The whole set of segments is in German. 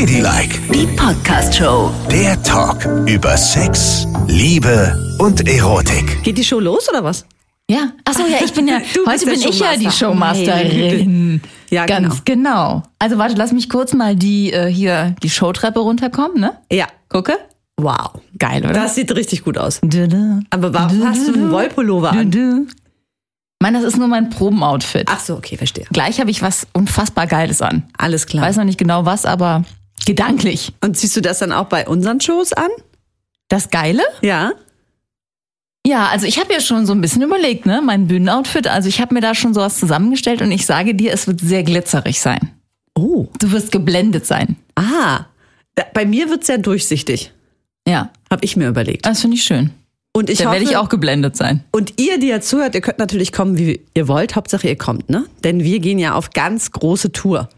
Ladylike, Die Podcast-Show. der Talk über Sex, Liebe und Erotik. Geht die Show los oder was? Ja, achso, ja, ich bin ja, Du heute bin ich ja die Showmaster. Showmasterin. Ja, Ganz genau. Also warte, lass mich kurz mal die äh, hier die Showtreppe runterkommen, ne? Ja. Gucke. Wow. Geil, oder? Das sieht richtig gut aus. Du, du. Aber warum hast du einen Wollpullover Du, an? du. Mann, das ist nur mein Probenoutfit. Ach so, okay, verstehe. Gleich habe ich was unfassbar Geiles an. Alles klar. Weiß noch nicht genau was, aber gedanklich. Und ziehst du das dann auch bei unseren Shows an? Das Geile? Ja. Ja, also ich habe ja schon so ein bisschen überlegt, ne? Mein Bühnenoutfit. Also ich habe mir da schon sowas zusammengestellt und ich sage dir, es wird sehr glitzerig sein. Oh. Du wirst geblendet sein. Ah. Bei mir wird's ja durchsichtig. Ja, Hab ich mir überlegt. das finde ich schön. Und ich Da werde ich auch geblendet sein. und ihr, die ja zuhört, ihr könnt natürlich kommen, wie ihr wollt. Hauptsache ihr kommt, ne? Denn wir gehen ja auf ganz große Tour.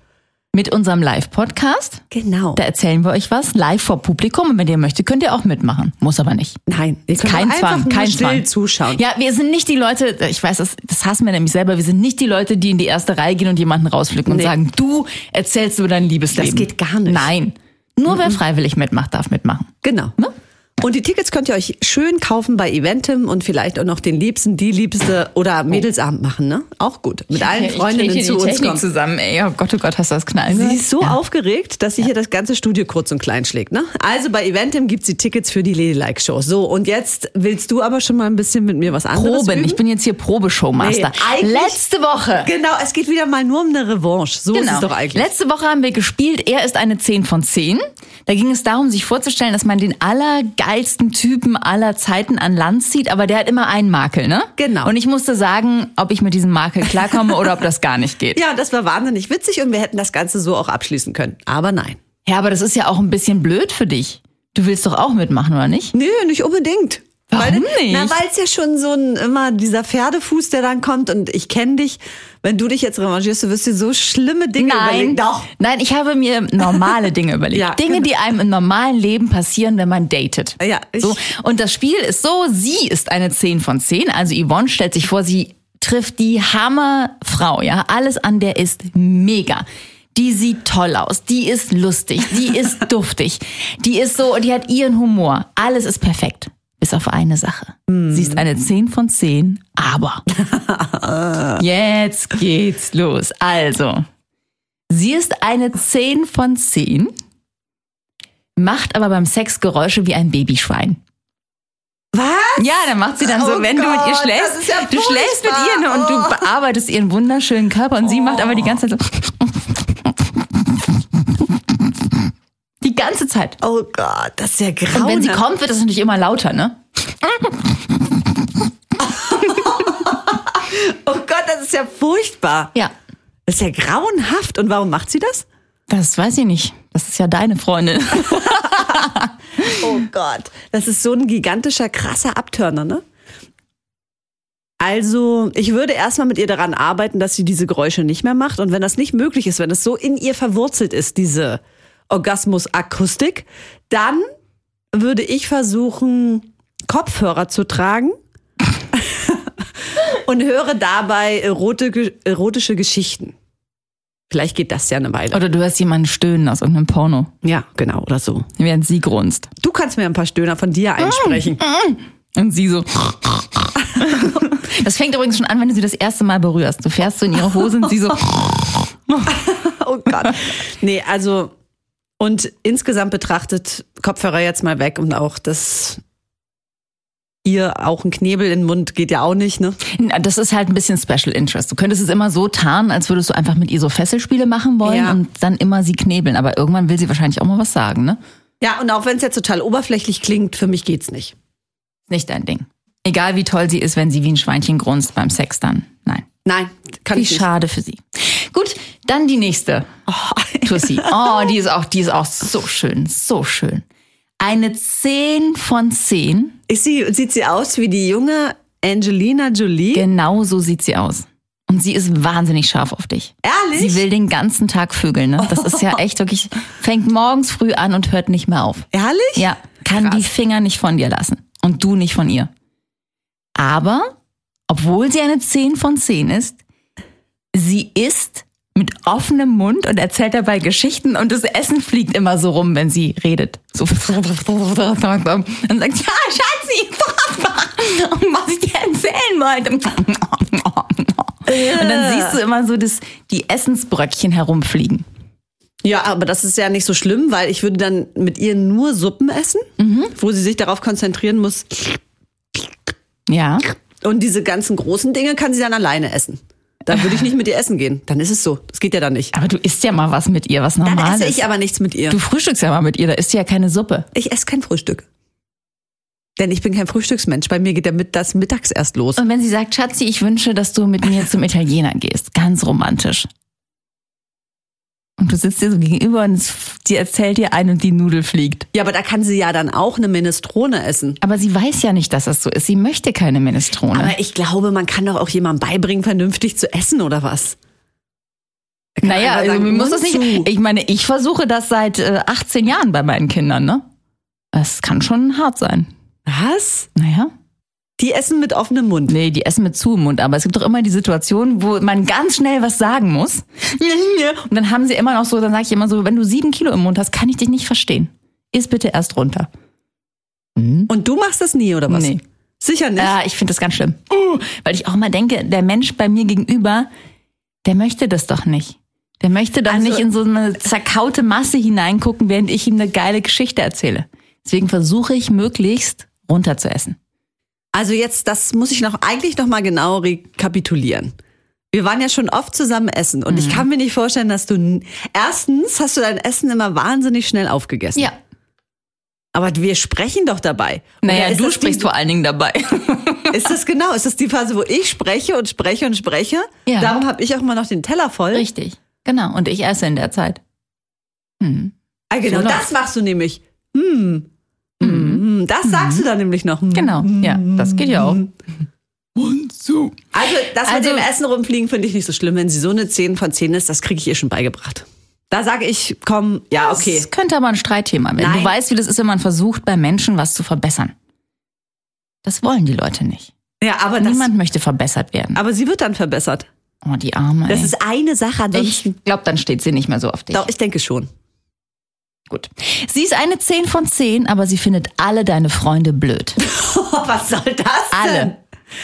Mit unserem Live-Podcast. Genau. Da erzählen wir euch was live vor Publikum. Und wenn ihr möchtet, könnt ihr auch mitmachen. Muss aber nicht. Nein, ihr könnt Kein einfach Zwang, kein still Zwang. zuschauen. Ja, wir sind nicht die Leute, ich weiß, das, das hassen wir nämlich selber, wir sind nicht die Leute, die in die erste Reihe gehen und jemanden rausflicken und Nee. sagen, du erzählst über dein Liebesleben. Das geht gar nicht. Nein. Nur wer freiwillig mitmacht, darf mitmachen. Genau. Ne? Und die Tickets könnt ihr euch schön kaufen bei Eventim und vielleicht auch noch den Liebsten, die Liebste oder Mädelsabend machen, ne? Auch gut. Mit allen Freundinnen zu uns kommen. zusammen, ey. Oh Gott, oh Gott, hast du das Knallen Sie ist so ja. aufgeregt, dass sie hier das ganze Studio kurz und klein schlägt, ne? Also bei Eventim gibt's die Tickets für die Ladylike Show. So, und jetzt willst du aber schon mal ein bisschen mit mir was anderes Proben. üben? Ich bin jetzt hier Probeshowmaster. Nee, Letzte Woche. Genau, es geht wieder mal nur um eine Revanche. So ist es doch eigentlich. Letzte Woche haben wir gespielt, er ist eine 10 von 10. Da ging es darum, sich vorzustellen, dass man den allergeilsten Typen aller Zeiten an Land zieht, aber der hat immer einen Makel, ne? Genau. Und ich musste sagen, ob ich mit diesem Makel klarkomme oder ob das gar nicht geht. ja, das war wahnsinnig witzig und wir hätten das Ganze so auch abschließen können. Aber nein. Ja, aber das ist ja auch ein bisschen blöd für dich. Du willst doch auch mitmachen, oder nicht? Nö, nicht unbedingt. Warum weil, nicht? Na, weil es ja schon so ein immer dieser Pferdefuß, der dann kommt und ich kenne dich. Wenn du dich jetzt revanchierst, du wirst dir so schlimme Dinge überlegen. Doch. Nein, ich habe mir normale Dinge überlegt. Ja, Dinge, genau. die einem im normalen Leben passieren, wenn man datet. Ja, so. Und das Spiel ist so, sie ist eine 10 von 10. Also Yvonne stellt sich vor, sie trifft die Hammerfrau, ja. Alles an der ist mega. Die sieht toll aus, die ist lustig, die ist duftig, die ist so, die hat ihren Humor. Alles ist perfekt. Bis auf eine Sache. Sie ist eine 10 von 10, aber. Jetzt geht's los. Also, sie ist eine 10 von 10, macht aber beim Sex Geräusche wie ein Babyschwein. Was? Ja, dann macht sie dann so, Oh wenn du mit ihr Gott, schläfst, ja du schläfst mit ihr ne, und du Oh. bearbeitest ihren wunderschönen Körper und sie macht aber die ganze Zeit so. Ganze Zeit. Oh Gott, das ist ja Und grauenhaft. wenn sie kommt, wird das natürlich immer lauter, ne? Oh Gott, das ist ja furchtbar. Ja. Das ist ja grauenhaft. Und warum macht sie das? Das weiß ich nicht. Das ist ja deine Freundin. Oh Gott. Das ist so ein gigantischer, krasser Abtörner, ne? Also, ich würde erstmal mit ihr daran arbeiten, dass sie diese Geräusche nicht mehr macht. Und wenn das nicht möglich ist, wenn es so in ihr verwurzelt ist, diese Orgasmusakustik, dann würde ich versuchen, Kopfhörer zu tragen und höre dabei erotische, erotische Geschichten. Vielleicht geht das ja eine Weile. Oder du hörst jemanden stöhnen aus irgendeinem Porno, Ja, genau, oder so. während sie grunzt. Du kannst mir ein paar Stöhner von dir einsprechen. Und sie so. Das fängt übrigens schon an, wenn du sie das erste Mal berührst. Du fährst so in ihre Hose und sie so. Oh Gott. Nee, also und insgesamt betrachtet Kopfhörer jetzt mal weg und auch das ihr auch ein Knebel in den Mund geht ja auch nicht, ne? Das ist halt ein bisschen Special Interest. Du könntest es immer so tarnen, als würdest du einfach mit ihr so Fesselspiele machen wollen Ja. und dann immer sie knebeln. Aber irgendwann will sie wahrscheinlich auch mal was sagen, ne? Ja, und auch wenn es jetzt total oberflächlich klingt, für mich geht's nicht. Nicht dein Ding. Egal wie toll sie ist, wenn sie wie ein Schweinchen grunzt beim Sex dann. Nein. Nein, kann Wie ich nicht. schade für sie. Gut, dann die nächste. Oh, Tussi. Oh, die ist auch, die ist auch so schön, so schön. Eine 10 von 10. Ist sie, sieht sie aus wie die junge Angelina Jolie? Genau so sieht sie aus. Und sie ist wahnsinnig scharf auf dich. Ehrlich? Sie will den ganzen Tag vögeln, ne? Das ist ja echt wirklich, fängt morgens früh an und hört nicht mehr auf. Ehrlich? Ja, kann die Finger nicht von dir lassen. Und du nicht von ihr. Aber, obwohl sie eine 10 von 10 ist, sie ist mit offenem Mund und erzählt dabei Geschichten und das Essen fliegt immer so rum, wenn sie redet. So und sagt, ja, Schatzi, was ich dir erzählen wollte. Und dann siehst du immer so das, die Essensbröckchen herumfliegen. Ja, aber das ist ja nicht so schlimm, weil ich würde dann mit ihr nur Suppen essen, wo sie sich darauf konzentrieren muss. Ja. Und diese ganzen großen Dinge kann sie dann alleine essen. Dann würde ich nicht mit ihr essen gehen. Dann ist es so. Das geht ja dann nicht. Aber du isst ja mal was mit ihr, was Dann Normales. esse ich aber nichts mit ihr. du frühstückst ja mal mit ihr, da isst sie ja keine Suppe. Ich esse kein Frühstück. Denn ich bin kein Frühstücksmensch. Bei mir geht der mit das mittags erst los. Und wenn sie sagt, Schatzi, ich wünsche, dass du mit mir zum Italiener gehst, ganz romantisch. Und du sitzt dir so gegenüber und es- die erzählt dir ein und die Nudel fliegt. Ja, aber da kann sie ja dann auch eine Minestrone essen. Aber sie weiß ja nicht, dass das so ist. Sie möchte keine Minestrone. Aber ich glaube, man kann doch auch jemandem beibringen, vernünftig zu essen oder was? Kann naja, also sagen, mir muss das nicht. zu. Ich meine, ich versuche das seit äh, 18 Jahren bei meinen Kindern, ne? Das kann schon hart sein. Was? Naja. Die essen mit offenem Mund. Nee, die essen mit zu im Mund. Aber es gibt doch immer die Situation, wo man ganz schnell was sagen muss. Und dann haben sie immer noch so, dann sage ich immer so, wenn du sieben Kilo im Mund hast, kann ich dich nicht verstehen. Iss bitte erst runter. Und du machst das nie, oder was? Nee. Sicher nicht. Ja, ich finde das ganz schlimm. Uh, weil ich auch immer denke, der Mensch bei mir gegenüber, der möchte das doch nicht. Der möchte doch Also- nicht in so eine zerkaute Masse hineingucken, während ich ihm eine geile Geschichte erzähle. Deswegen versuche ich möglichst runter zu essen. Also jetzt, das muss ich noch eigentlich noch mal genau rekapitulieren. Wir waren ja schon oft zusammen essen und Mhm. ich kann mir nicht vorstellen, dass du erstens hast du dein Essen immer wahnsinnig schnell aufgegessen. Aber wir sprechen doch dabei. Naja, du sprichst die, vor allen Dingen dabei. Ist das genau? Ist das die Phase, wo ich spreche und spreche und spreche? Ja. Darum habe ich auch immer noch den Teller voll. Richtig. Genau. Und ich esse in der Zeit. Hm. Ah, genau, So das machst du nämlich. Hm. Hm. Das sagst du dann nämlich noch. Genau. Ja, das geht ja auch. Und so. Also, das Also- mit dem Essen rumfliegen finde ich nicht so schlimm. Wenn sie so eine 10 von 10 ist, das kriege ich ihr schon beigebracht. Da sage ich, komm, ja, okay. Das könnte aber ein Streitthema werden. Nein. Du weißt, wie das ist, wenn man versucht, bei Menschen was zu verbessern. Das wollen die Leute nicht. Ja, aber, das, Niemand möchte verbessert werden. aber sie wird dann verbessert. Oh, die Arme. Das ey. ist eine Sache. Ansonsten, ich glaube, dann steht sie nicht mehr so auf dich. doch, ich denke schon. Gut. Sie ist eine 10 von 10, aber sie findet alle deine Freunde blöd. was soll das Alle.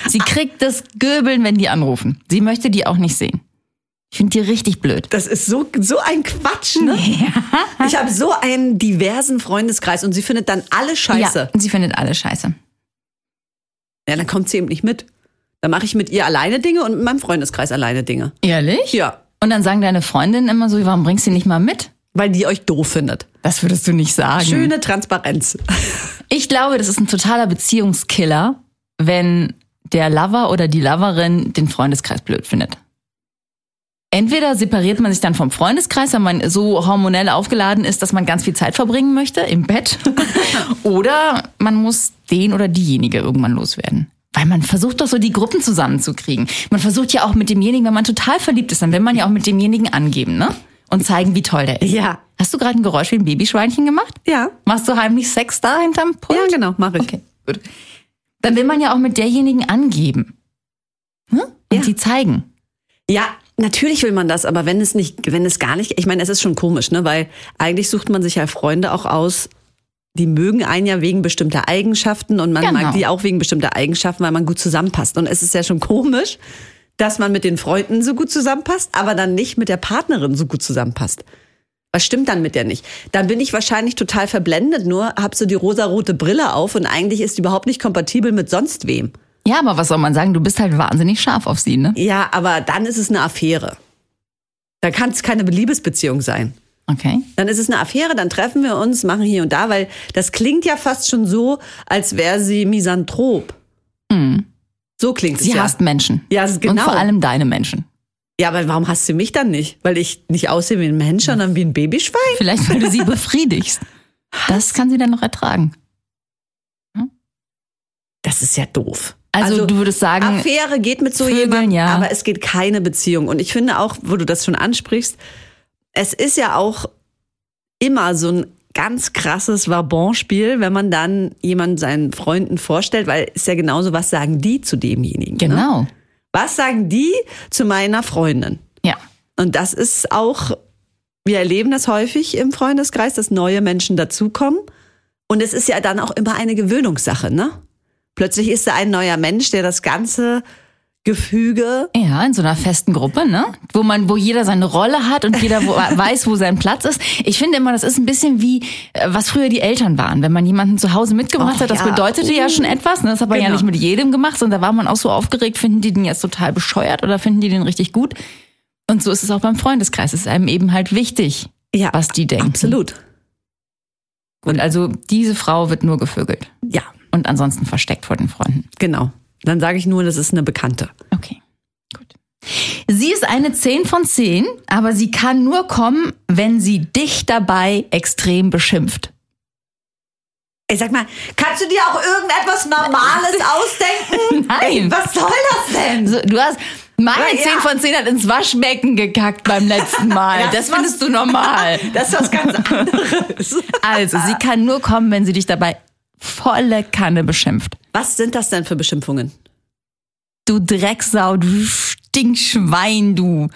Sie kriegt das Göbeln, wenn die anrufen. Sie möchte die auch nicht sehen. Ich finde die richtig blöd. Das ist so, so ein Quatsch, ne? Ich habe so einen diversen Freundeskreis und sie findet dann alle scheiße. Ja, sie findet alle scheiße. Ja, dann kommt sie eben nicht mit. Dann mache ich mit ihr alleine Dinge und mit meinem Freundeskreis alleine Dinge. Ehrlich? Ja. Und dann sagen deine Freundinnen immer so, warum bringst du die nicht mal mit? Weil die euch doof findet. Das würdest du nicht sagen. Schöne Transparenz. Ich glaube, das ist ein totaler Beziehungskiller, wenn der Lover oder die Loverin den Freundeskreis blöd findet. Entweder separiert man sich dann vom Freundeskreis, wenn man so hormonell aufgeladen ist, dass man ganz viel Zeit verbringen möchte im Bett. oder man muss den oder diejenige irgendwann loswerden. Weil man versucht doch so die Gruppen zusammenzukriegen. Man versucht ja auch mit demjenigen, wenn man total verliebt ist, dann will man ja auch mit demjenigen angeben, ne? Und zeigen, wie toll der ist. Ja. Hast du gerade ein Geräusch wie ein Babyschweinchen gemacht? Ja. Machst du heimlich Sex da hinterm Pult? Ja, genau, mache ich. Okay, gut. Dann will man ja auch mit derjenigen angeben. Hm? Und Ja. die zeigen. Ja, natürlich will man das, aber wenn es nicht, wenn es gar nicht, ich meine, es ist schon komisch, ne, weil eigentlich sucht man sich ja Freunde auch aus, die mögen einen ja wegen bestimmter Eigenschaften und man Genau. mag die auch wegen bestimmter Eigenschaften, weil man gut zusammenpasst. Und es ist ja schon komisch, dass man mit den Freunden so gut zusammenpasst, aber dann nicht mit der Partnerin so gut zusammenpasst. Was stimmt dann mit der nicht? Dann bin ich wahrscheinlich total verblendet, nur hab so die rosarote Brille auf und eigentlich ist die überhaupt nicht kompatibel mit sonst wem. Ja, aber was soll man sagen? Du bist halt wahnsinnig scharf auf sie, ne? Ja, aber dann ist es eine Affäre. Da kann es keine Liebesbeziehung sein. Okay. Dann ist es eine Affäre, dann treffen wir uns, machen hier und da, weil das klingt ja fast schon so, als wäre sie misanthrop. So klingt es Mhm. Sie ja. hasst Menschen. Ja, genau. Und vor allem deine Menschen. Ja, aber warum hasst sie mich dann nicht? Weil ich nicht aussehe wie ein Mensch, sondern wie ein Babyschwein? Vielleicht, weil du sie befriedigst. Das kann sie dann noch ertragen. Das ist ja doof. Also, du würdest sagen, Affäre geht mit so jemandem, ja. aber es geht keine Beziehung. Und ich finde auch, wo du das schon ansprichst, es ist ja auch immer so ein ganz krasses Vabonspiel, wenn man dann jemanden seinen Freunden vorstellt, weil es ja genauso, was sagen die zu demjenigen? Ne? genau. Was sagen die zu meiner Freundin? Ja. Und das ist auch, wir erleben das häufig im Freundeskreis, dass neue Menschen dazukommen. Und es ist ja dann auch immer eine Gewöhnungssache, ne? Plötzlich ist da ein neuer Mensch, der das ganze Gefüge. Ja, in so einer festen Gruppe, ne? Wo man, wo jeder seine Rolle hat und jeder wo, weiß, wo sein Platz ist. Ich finde immer, das ist ein bisschen wie, äh, was früher die Eltern waren. Wenn man jemanden zu Hause mitgebracht Och, hat, das ja. bedeutete ja schon etwas. Ne? Das hat man ja Genau. nicht mit jedem gemacht, sondern da war man auch so aufgeregt, finden die den jetzt total bescheuert oder finden die den richtig gut? Und so ist es auch beim Freundeskreis. Es ist einem eben halt wichtig, Ja, was die denken. absolut. Und also diese Frau wird nur gevögelt. Ja, Und ansonsten versteckt vor den Freunden. genau. Dann sage ich nur, das ist eine Bekannte. Okay, gut. Sie ist eine 10 von 10, aber sie kann nur kommen, wenn sie dich dabei extrem beschimpft. Ey, sag mal, kannst du dir auch irgendetwas Normales ausdenken? Nein. Ey, was soll das denn? So, du hast meine Ja, 10 ja. von 10 hat ins Waschbecken gekackt beim letzten Mal. Das das findest du normal. Das ist was ganz anderes. Also, sie kann nur kommen, wenn sie dich dabei volle Kanne beschimpft. Was sind das denn für Beschimpfungen? Du Drecksau, du Stinkschwein, du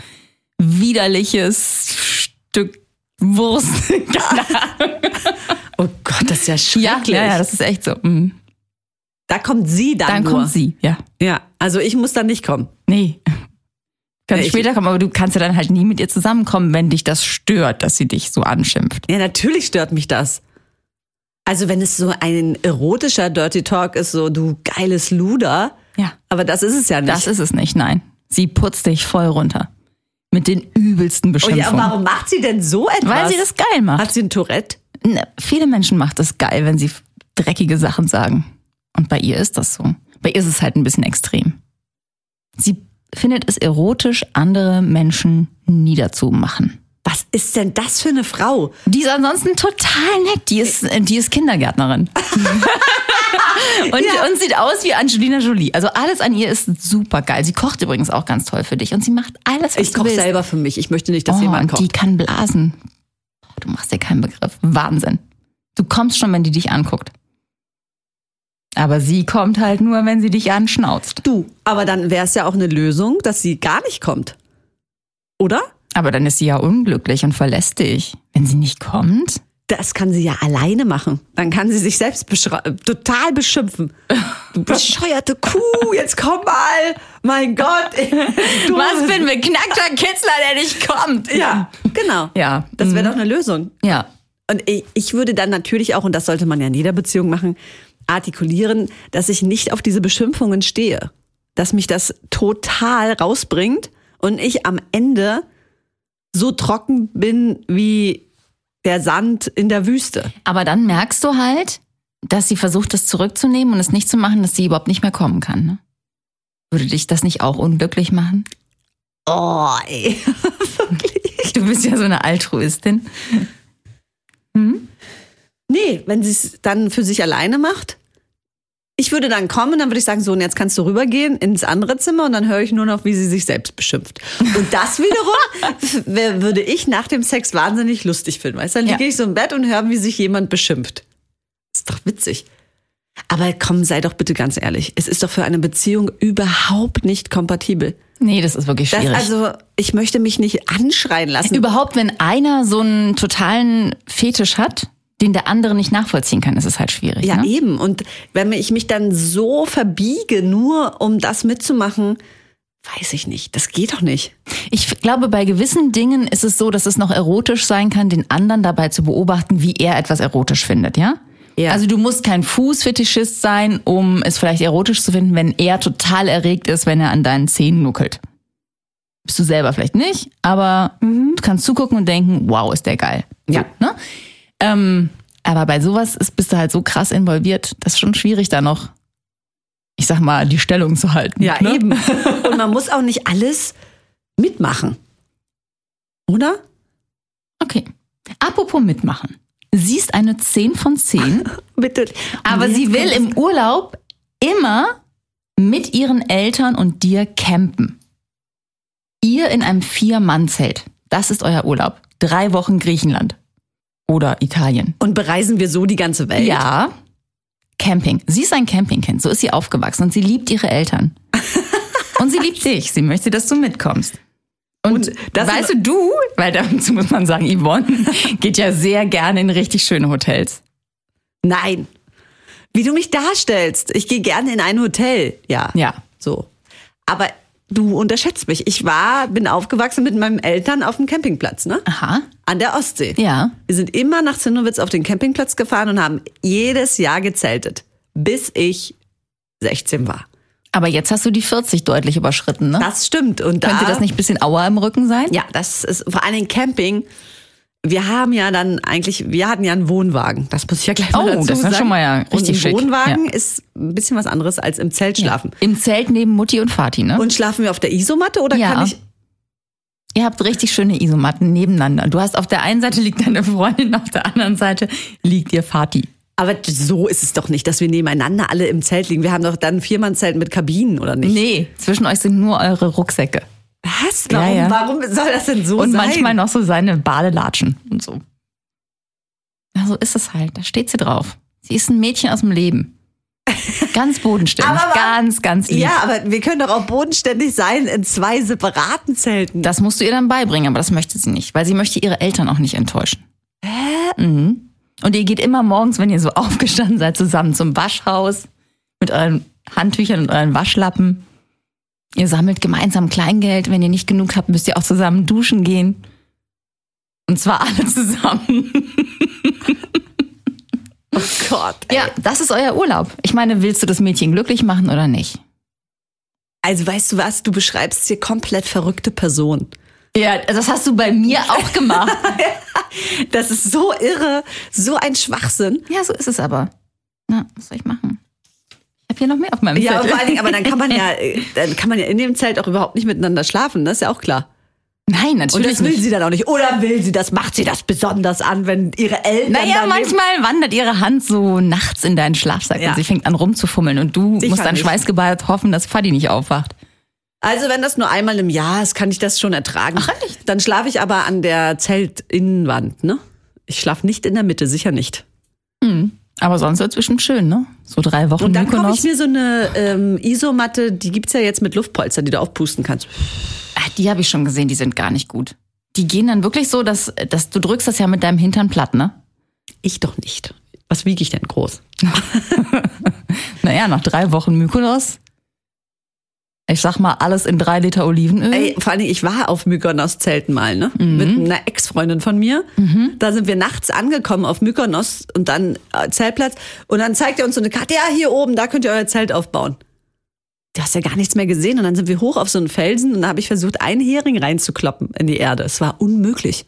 widerliches Stück Wurst. Oh Gott, das ist ja schrecklich. ja, ja, das ist echt so. Mhm. Da kommt sie dann, Dann nur. kommt sie, ja. Ja, also ich muss dann nicht kommen. Nee. Kann Ja, ich- später kommen, aber du kannst ja dann halt nie mit ihr zusammenkommen, wenn dich das stört, dass sie dich so anschimpft. Ja, natürlich stört mich das. Also wenn es so ein erotischer Dirty Talk ist, so du geiles Luder, Ja. aber das ist es ja nicht. Das ist es nicht, nein. Sie putzt dich voll runter. Mit den übelsten oh Beschimpfungen. ja, warum macht sie denn so etwas? Weil sie das geil macht. Hat sie ein Tourette? Ne, viele Menschen macht das geil, wenn sie dreckige Sachen sagen. Und bei ihr ist das so. Bei ihr ist es halt ein bisschen extrem. Sie findet es erotisch, andere Menschen niederzumachen. Was ist denn das für eine Frau? Die ist ansonsten total nett. Die ist, die ist Kindergärtnerin. und, Ja. und sieht aus wie Angelina Jolie. Also alles an ihr ist super geil. Sie kocht übrigens auch ganz toll für dich. Und sie macht alles, was Ich du koche willst. selber für mich. Ich möchte nicht, dass oh, jemand kocht. die kann blasen. Du machst dir keinen Begriff. Wahnsinn. Du kommst schon, wenn die dich anguckt. Aber sie kommt halt nur, wenn sie dich anschnauzt. Du, aber dann wäre es ja auch eine Lösung, dass sie gar nicht kommt. Oder? Aber dann ist sie ja unglücklich und verlässt dich. Wenn sie nicht kommt, Das kann sie ja alleine machen. Dann kann sie sich selbst total beschimpfen. Du bescheuerte Kuh, jetzt komm mal. Mein Gott. Du, was für ein beknackter Kitzler, der nicht kommt. Ja, genau. Ja. Das wäre Mhm. doch eine Lösung. Ja. Und ich, ich würde dann natürlich auch, und das sollte man ja in jeder Beziehung machen, artikulieren, dass ich nicht auf diese Beschimpfungen stehe. Dass mich das total rausbringt und ich am Ende so trocken bin wie der Sand in der Wüste. Aber dann merkst du halt, dass sie versucht, das zurückzunehmen und es nicht zu machen, dass sie überhaupt nicht mehr kommen kann. Ne? Würde dich das nicht auch unglücklich machen? Oh, ey. Du bist ja so eine Altruistin. Nee, wenn sie es dann für sich alleine macht. Ich würde dann kommen, dann würde ich sagen, so, und jetzt kannst du rübergehen ins andere Zimmer und dann höre ich nur noch, wie sie sich selbst beschimpft. Und das wiederum würde ich nach dem Sex wahnsinnig lustig finden. Weißt du, dann liege Ja. ich so im Bett und höre, wie sich jemand beschimpft. Ist doch witzig. Aber komm, sei doch bitte ganz ehrlich. Es ist doch für eine Beziehung überhaupt nicht kompatibel. Nee, das ist wirklich Das, schwierig. also, ich möchte mich nicht anschreien lassen. Überhaupt, wenn einer so einen totalen Fetisch hat, den der andere nicht nachvollziehen kann, ist es halt schwierig. Ja, ne? eben. Und wenn ich mich dann so verbiege, nur um das mitzumachen, weiß ich nicht. Das geht doch nicht. Ich glaube, bei gewissen Dingen ist es so, dass es noch erotisch sein kann, den anderen dabei zu beobachten, wie er etwas erotisch findet, ja? Ja. Also du musst kein Fußfetischist sein, um es vielleicht erotisch zu finden, wenn er total erregt ist, wenn er an deinen Zähnen nuckelt. Bist du selber vielleicht nicht, aber du kannst zugucken und denken, wow, ist der geil. Ja. So, ne? Ähm, aber bei sowas ist, bist du halt so krass involviert, das ist schon schwierig, da noch, ich sag mal, die Stellung zu halten. Ja, ne? eben. Und man muss auch nicht alles mitmachen. Oder? Okay. Apropos mitmachen. Sie ist eine 10 von 10, Bitte. aber sie will im Urlaub immer mit ihren Eltern und dir campen. Ihr in einem Vier-Mann-Zelt. Das ist euer Urlaub. Drei Wochen Griechenland. Oder Italien. Und bereisen wir so die ganze Welt? Ja. Camping. Sie ist ein Campingkind. So ist sie aufgewachsen und sie liebt ihre Eltern. und sie liebt dich. Sie möchte, dass du mitkommst. Und, das weißt du, du, weil dazu muss man sagen, Yvonne geht ja sehr gerne in richtig schöne Hotels. Nein. Wie du mich darstellst. Ich gehe gerne in ein Hotel. Ja. Ja. So. Aber du unterschätzt mich. Ich war, bin aufgewachsen mit meinen Eltern auf dem Campingplatz, ne? Aha. An der Ostsee. Ja. Wir sind immer nach Zinnowitz auf den Campingplatz gefahren und haben jedes Jahr gezeltet. Bis ich 16 war. Aber jetzt hast du die 40 deutlich überschritten, ne? Das stimmt. Und da, Könnte das nicht ein bisschen Aua im Rücken sein? Ja, das ist vor allen Dingen Camping. Wir haben ja dann eigentlich, wir hatten ja einen Wohnwagen. Das muss ich ja gleich mal Oh, dazu das ist sagen. schon mal ja und richtig ein schick. Wohnwagen Ja. ist ein bisschen was anderes als im Zelt schlafen. Im Zelt neben Mutti und Vati, ne? Und schlafen wir auf der Isomatte oder Ja. kann ich? Ihr habt richtig schöne Isomatten nebeneinander. Du hast auf der einen Seite liegt deine Freundin, auf der anderen Seite liegt ihr Vati. Aber so ist es doch nicht, dass wir nebeneinander alle im Zelt liegen. Wir haben doch dann ein Viermannzelt mit Kabinen, oder nicht? Nee, zwischen euch sind nur eure Rucksäcke. Was? Warum, Ja, ja. warum soll das denn so Und sein? manchmal noch so seine Badelatschen und so. So ist es halt. Da steht sie drauf. Sie ist ein Mädchen aus dem Leben. Ganz bodenständig. Aber ganz, ganz lieb. Ja, aber wir können doch auch bodenständig sein in zwei separaten Zelten. Das musst du ihr dann beibringen, aber das möchte sie nicht, weil sie möchte ihre Eltern auch nicht enttäuschen. Hä? Mhm. Und ihr geht immer morgens, wenn ihr so aufgestanden seid, zusammen zum Waschhaus mit euren Handtüchern und euren Waschlappen. Ihr sammelt gemeinsam Kleingeld. Wenn ihr nicht genug habt, müsst ihr auch zusammen duschen gehen. Und zwar alle zusammen. oh Gott. Ey. Ja, das ist euer Urlaub. Ich meine, willst du das Mädchen glücklich machen oder nicht? Also weißt du was, du beschreibst hier komplett verrückte Person. Ja, das hast du bei mir auch gemacht. Das ist so irre, so ein Schwachsinn. ja, so ist es aber. Na, was soll ich machen? Ich habe hier noch mehr auf meinem Ja, Zettel. vor allen Dingen, aber dann kann man ja, dann kann man ja in dem Zelt auch überhaupt nicht miteinander schlafen, das ist ja auch klar. Nein, Und natürlich das will nicht. sie dann auch nicht. Oder will sie das, macht sie das besonders an, wenn ihre Eltern. Naja, manchmal wandert ihre Hand so nachts in deinen Schlafsack Ja. und sie fängt an rumzufummeln und du Sicher musst dann schweißgebadet hoffen, dass Fadi nicht aufwacht. Also wenn das nur einmal im Jahr ist, kann ich das schon ertragen. Ach, echt? Dann schlafe ich aber an der Zeltinnenwand, ne? Ich schlafe nicht in der Mitte, sicher nicht. Aber sonst wird es bestimmt schön, ne? So drei Wochen Und dann kaufe ich mir so eine ähm, Isomatte, die gibt's ja jetzt mit Luftpolster, die du aufpusten kannst. Ach, die habe ich schon gesehen, die sind gar nicht gut. Die gehen dann wirklich so, dass, dass du drückst das ja mit deinem Hintern platt, ne? Ich doch nicht. Was wiege ich denn groß? Naja, nach drei Wochen Mykonos. Ich sag mal, alles in drei Liter Olivenöl. Ey, vor allen Dingen, ich war auf Mykonos Zelten mal, ne? Mit einer Ex-Freundin von mir. Da sind wir nachts angekommen auf Mykonos und dann äh, Zeltplatz. Und dann zeigt er uns so eine Karte, ja, hier oben, da könnt ihr euer Zelt aufbauen. Du hast ja gar nichts mehr gesehen. Und dann sind wir hoch auf so einen Felsen und da habe ich versucht, einen Hering reinzukloppen in die Erde. Es war unmöglich.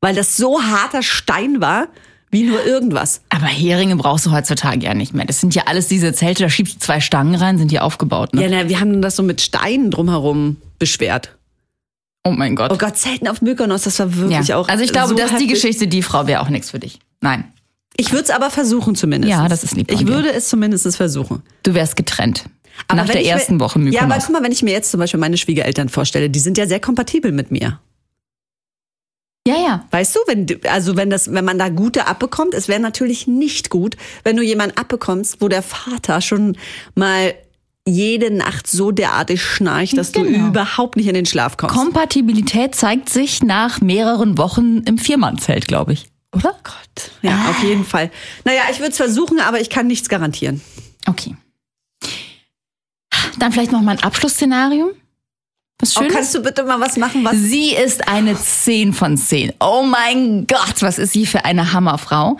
Weil das so harter Stein war, wie nur irgendwas. Aber Heringe brauchst du heutzutage ja nicht mehr. Das sind ja alles diese Zelte, da schiebst du zwei Stangen rein, sind die aufgebaut, ne? Ja, na, wir haben das so mit Steinen drumherum beschwert. Oh mein Gott. Oh Gott, Zelten auf Mykonos, das war wirklich ja. auch also ich glaube, so dass die. Geschichte, die Frau wäre auch nichts für dich. Nein. Ich würde es aber versuchen zumindest. Ja, das ist lieb Ich würde es zumindest versuchen. Du wärst getrennt. Nach wenn der ich mir- ersten Woche Mykonos. Ja, aber guck mal, wenn ich mir jetzt zum Beispiel meine Schwiegereltern vorstelle, die sind ja sehr kompatibel mit mir. Ja, ja. Weißt du, wenn du- also wenn das, wenn man da gute abbekommt, es wäre natürlich nicht gut, wenn du jemanden abbekommst, wo der Vater schon mal jede Nacht so derartig schnarcht, dass du Genau. überhaupt nicht in den Schlaf kommst. Kompatibilität zeigt sich nach mehreren Wochen im Viermannzelt, glaube ich. Oder? Gott. Ja, auf jeden Fall. Naja, ich würde es versuchen, aber ich kann nichts garantieren. Okay. Dann vielleicht noch mal ein Abschlussszenario. Was Oh, Schönes? kannst du bitte mal was machen, was Sie ist eine 10 von 10. Oh mein Gott, was ist sie für eine Hammerfrau.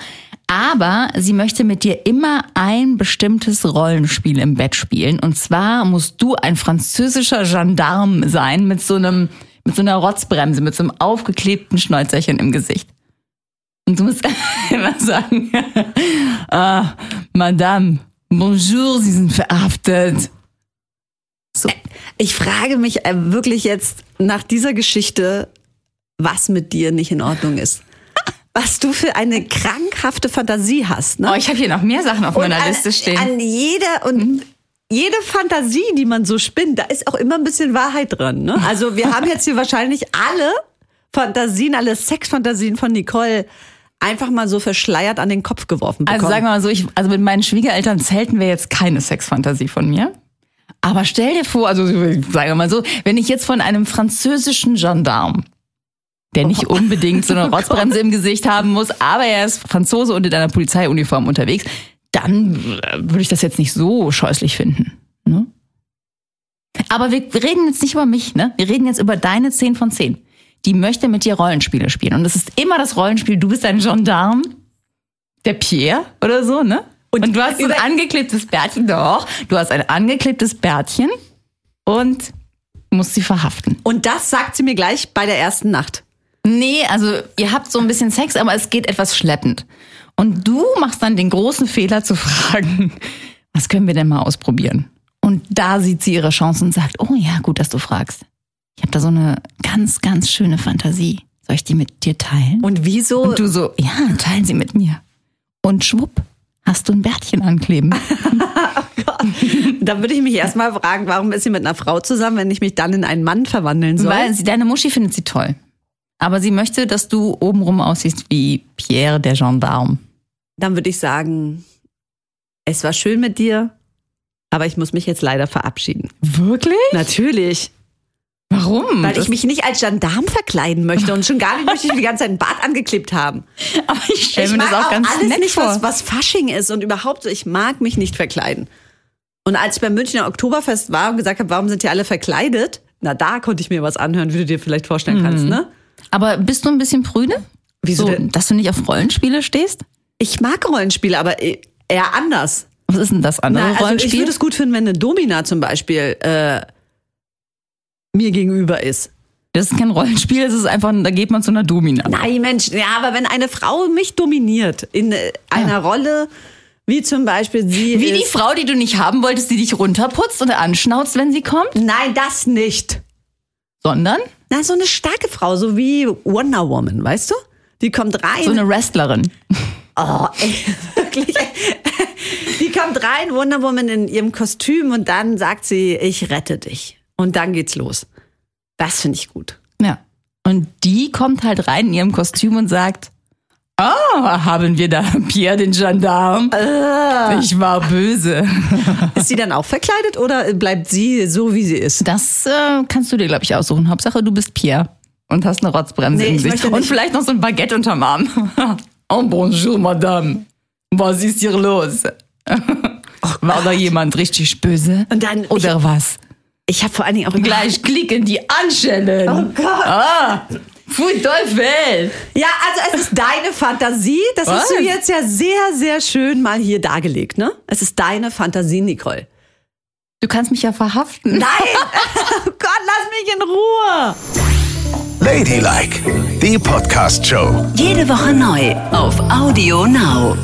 Aber sie möchte mit dir immer ein bestimmtes Rollenspiel im Bett spielen. Und zwar musst du ein französischer Gendarm sein mit so einem, mit so einer Rotzbremse, mit so einem aufgeklebten Schnäuzerchen im Gesicht. Und du musst immer sagen, ah, Madame, bonjour, Sie sind verhaftet. So. Ich frage mich äh, wirklich jetzt nach dieser Geschichte, was mit dir nicht in Ordnung ist. Was du für eine krankhafte Fantasie hast. Ne? Oh, ich habe hier noch mehr Sachen auf meiner an, Liste stehen. An jeder und jede Fantasie, die man so spinnt, da ist auch immer ein bisschen Wahrheit dran. Ne? Also wir haben jetzt hier wahrscheinlich alle Fantasien, alle Sexfantasien von Nicole einfach mal so verschleiert an den Kopf geworfen bekommen. Also sagen wir mal so, ich, also mit meinen Schwiegereltern zelten wir jetzt keine Sexfantasie von mir. Aber stell dir vor, also sagen wir mal so, wenn ich jetzt von einem französischen Gendarm, der nicht unbedingt so eine Rotzbremse im Gesicht haben muss, aber er ist Franzose und in einer Polizeiuniform unterwegs, dann äh, würde ich das jetzt nicht so scheußlich finden. Ne? Aber wir reden jetzt nicht über mich, ne? Wir reden jetzt über deine 10 von 10. Die möchte mit dir Rollenspiele spielen. Und das ist immer das Rollenspiel, du bist ein Gendarm, der Pierre oder so, ne? Und, und du hast ein angeklebtes Bärtchen, doch, du hast ein angeklebtes Bärtchen und musst sie verhaften. Und das sagt sie mir gleich bei der ersten Nacht. Nee, also ihr habt so ein bisschen Sex, aber es geht etwas schleppend. Und du machst dann den großen Fehler zu fragen, was können wir denn mal ausprobieren? Und da sieht sie ihre Chance und sagt, oh ja, gut, dass du fragst. Ich habe da so eine ganz, ganz schöne Fantasie. Soll ich die mit dir teilen? Und wieso? Und du so, ja, teilen sie mit mir. Und schwupp, hast du ein Bärtchen ankleben. da würde ich mich erstmal fragen, warum ist sie mit einer Frau zusammen, wenn ich mich dann in einen Mann verwandeln soll? Weil sie, deine Muschi findet sie toll. Aber sie möchte, dass du obenrum aussiehst wie Pierre der Gendarme. Dann würde ich sagen, es war schön mit dir, aber ich muss mich jetzt leider verabschieden. Wirklich? Natürlich. Warum? Weil ich mich nicht als Gendarm verkleiden möchte und schon gar nicht möchte ich die ganze Zeit einen Bart angeklebt haben. Aber ich stelle Ich mir mag das auch auch ganz alles nett nicht, vor. was, was Fasching ist und überhaupt. Ich mag mich nicht verkleiden. Und als ich beim Münchner Oktoberfest war und gesagt habe, warum sind die alle verkleidet? Na, da konnte ich mir was anhören, wie du dir vielleicht vorstellen kannst, ne? Aber bist du ein bisschen prüde? Wieso so, denn? dass du nicht auf Rollenspiele stehst? Ich mag Rollenspiele, aber e- eher anders. Was ist denn das andere Na, also ich Rollenspiel? würde es gut finden, wenn eine Domina zum Beispiel äh, mir gegenüber ist. das ist kein Rollenspiel, das ist einfach, da geht man zu einer Domina. Nein, Mensch, ja, aber wenn eine Frau mich dominiert in äh, einer Rolle, wie zum Beispiel sie Wie die ist, Frau, die du nicht haben wolltest, die dich runterputzt und anschnauzt, wenn sie kommt? Nein, das nicht. Sondern Na, so eine starke Frau, so wie Wonder Woman, weißt du? Die kommt rein. so eine Wrestlerin. oh, ey, wirklich. Die kommt rein, Wonder Woman in ihrem Kostüm und dann sagt sie, ich rette dich. Und dann geht's los. Das finde ich gut. Ja. Und die kommt halt rein in ihrem Kostüm und sagt, ah, haben wir da Pierre den Gendarm? Ich war böse. Ist sie dann auch verkleidet oder bleibt sie so, wie sie ist? Das äh, kannst du dir, glaube ich, aussuchen. Hauptsache, du bist Pierre und hast eine Rotzbremse Nee, im ich Gesicht. Und vielleicht noch so ein Baguette unterm Arm. oh, bonjour, Madame. Was ist hier los? War da jemand richtig böse? Und dann- Oder was? Ich habe vor allen Dingen auch immer- Gleich klicken die Anschellen. Oh Gott. Ah, pfui Teufel. Ja, also es ist deine Fantasie. Das Was? hast du jetzt ja sehr, sehr schön mal hier dargelegt, ne? Es ist deine Fantasie, Nicole. Du kannst mich ja verhaften. Nein! oh Gott, lass mich in Ruhe! Ladylike, die Podcast-Show. Jede Woche neu auf Audio Now.